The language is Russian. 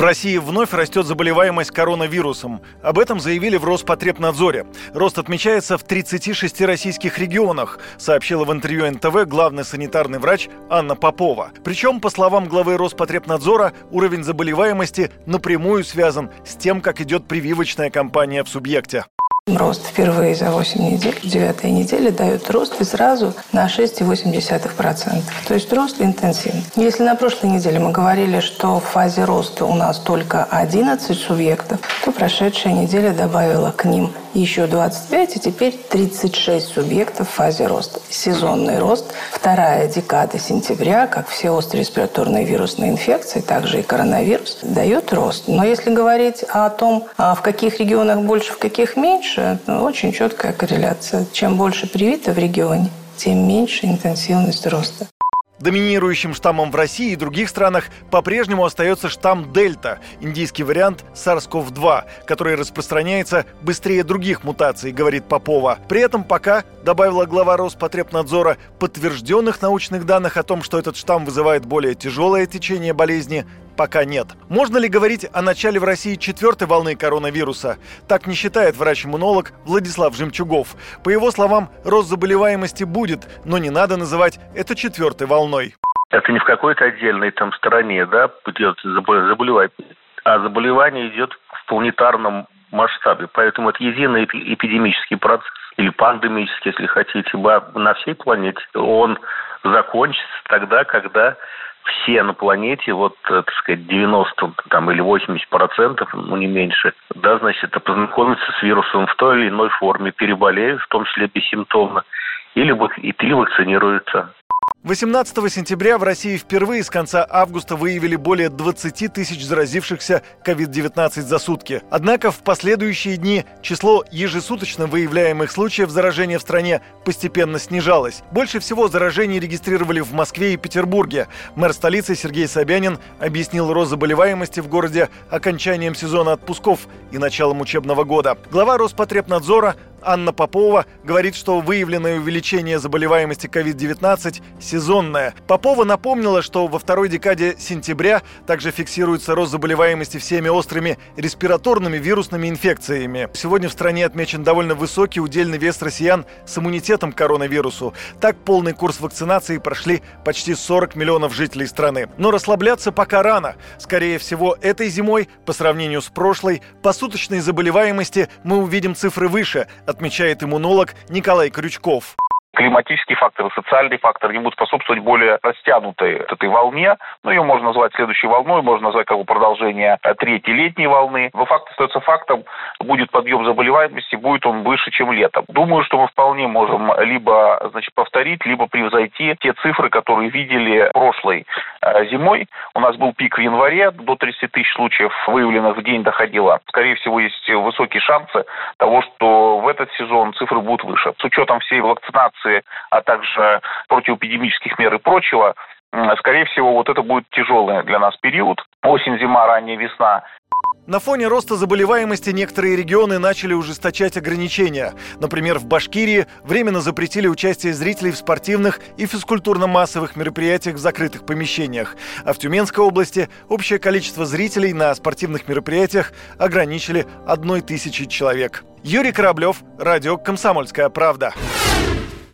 В России вновь растет заболеваемость коронавирусом. Об этом заявили в Роспотребнадзоре. Рост отмечается в 36 российских регионах, сообщила в интервью НТВ главный санитарный врач Анна Попова. Причем, по словам главы Роспотребнадзора, уровень заболеваемости напрямую связан с тем, как идет прививочная кампания в субъекте. Рост впервые за 8 недель, 9 недели дает рост и сразу на 6,8%. То есть рост интенсивный. Если на прошлой неделе мы говорили, что в фазе роста у нас только 11 субъектов, то прошедшая неделя добавила к ним еще 25, и теперь 36 субъектов в фазе роста. Сезонный рост, вторая декада сентября, как все острые респираторные вирусные инфекции, также и коронавирус, дает рост. Но если говорить о том, а в каких регионах больше, в каких меньше, ну, очень четкая корреляция. Чем больше привито в регионе, тем меньше интенсивность роста. Доминирующим штаммом в России и других странах по-прежнему остается штамм Дельта, индийский вариант SARS-CoV-2, который распространяется быстрее других мутаций, говорит Попова. При этом пока, добавила глава Роспотребнадзора, подтвержденных научных данных о том, что этот штамм вызывает более тяжелое течение болезни, пока нет. Можно ли говорить о начале в России четвертой волны коронавируса? Так не считает врач-иммунолог Владислав Жемчугов. По его словам, рост заболеваемости будет, но не надо называть это четвертой волной. Это не в какой-то отдельной там стороне, да, идет заболевание, а заболевание идет в планетарном масштабе. Поэтому это единый эпидемический процесс или пандемический, если хотите, на всей планете. Он закончится тогда, когда все на планете, вот, э, так сказать, 90 там, или 80 процентов, ну не меньше, да, значит, познакомятся с вирусом в той или иной форме, переболеют, в том числе бессимптомно, или, или вакцинируются. 18 сентября в России впервые с конца августа выявили более 20 тысяч заразившихся COVID-19 за сутки. Однако в последующие дни число ежесуточно выявляемых случаев заражения в стране постепенно снижалось. Больше всего заражений регистрировали в Москве и Петербурге. Мэр столицы Сергей Собянин объяснил рост заболеваемости в городе окончанием сезона отпусков и началом учебного года. Глава Роспотребнадзора Анна Попова говорит, что выявленное увеличение заболеваемости COVID-19 сезонное. Попова напомнила, что во второй декаде сентября также фиксируется рост заболеваемости всеми острыми респираторными вирусными инфекциями. Сегодня в стране отмечен довольно высокий удельный вес россиян с иммунитетом к коронавирусу. Так полный курс вакцинации прошли почти 40 миллионов жителей страны. Но расслабляться пока рано. Скорее всего, этой зимой, по сравнению с прошлой, по суточной заболеваемости мы увидим цифры выше – отмечает иммунолог Николай Крючков климатические факторы, социальные факторы, они будут способствовать более растянутой этой волне. Ну, ее можно назвать следующей волной, можно назвать как бы продолжение третьей летней волны. Но факт остается фактом, будет подъем заболеваемости, будет он выше, чем летом. Думаю, что мы вполне можем либо значит, повторить, либо превзойти те цифры, которые видели прошлой э, зимой. У нас был пик в январе, до 30 тысяч случаев выявленных в день доходило. Скорее всего, есть высокие шансы того, что в этот сезон цифры будут выше. С учетом всей вакцинации вакцинации, а также противоэпидемических мер и прочего, скорее всего, вот это будет тяжелый для нас период. Осень, зима, ранняя весна. На фоне роста заболеваемости некоторые регионы начали ужесточать ограничения. Например, в Башкирии временно запретили участие зрителей в спортивных и физкультурно-массовых мероприятиях в закрытых помещениях. А в Тюменской области общее количество зрителей на спортивных мероприятиях ограничили одной тысячи человек. Юрий Кораблев, радио «Комсомольская правда».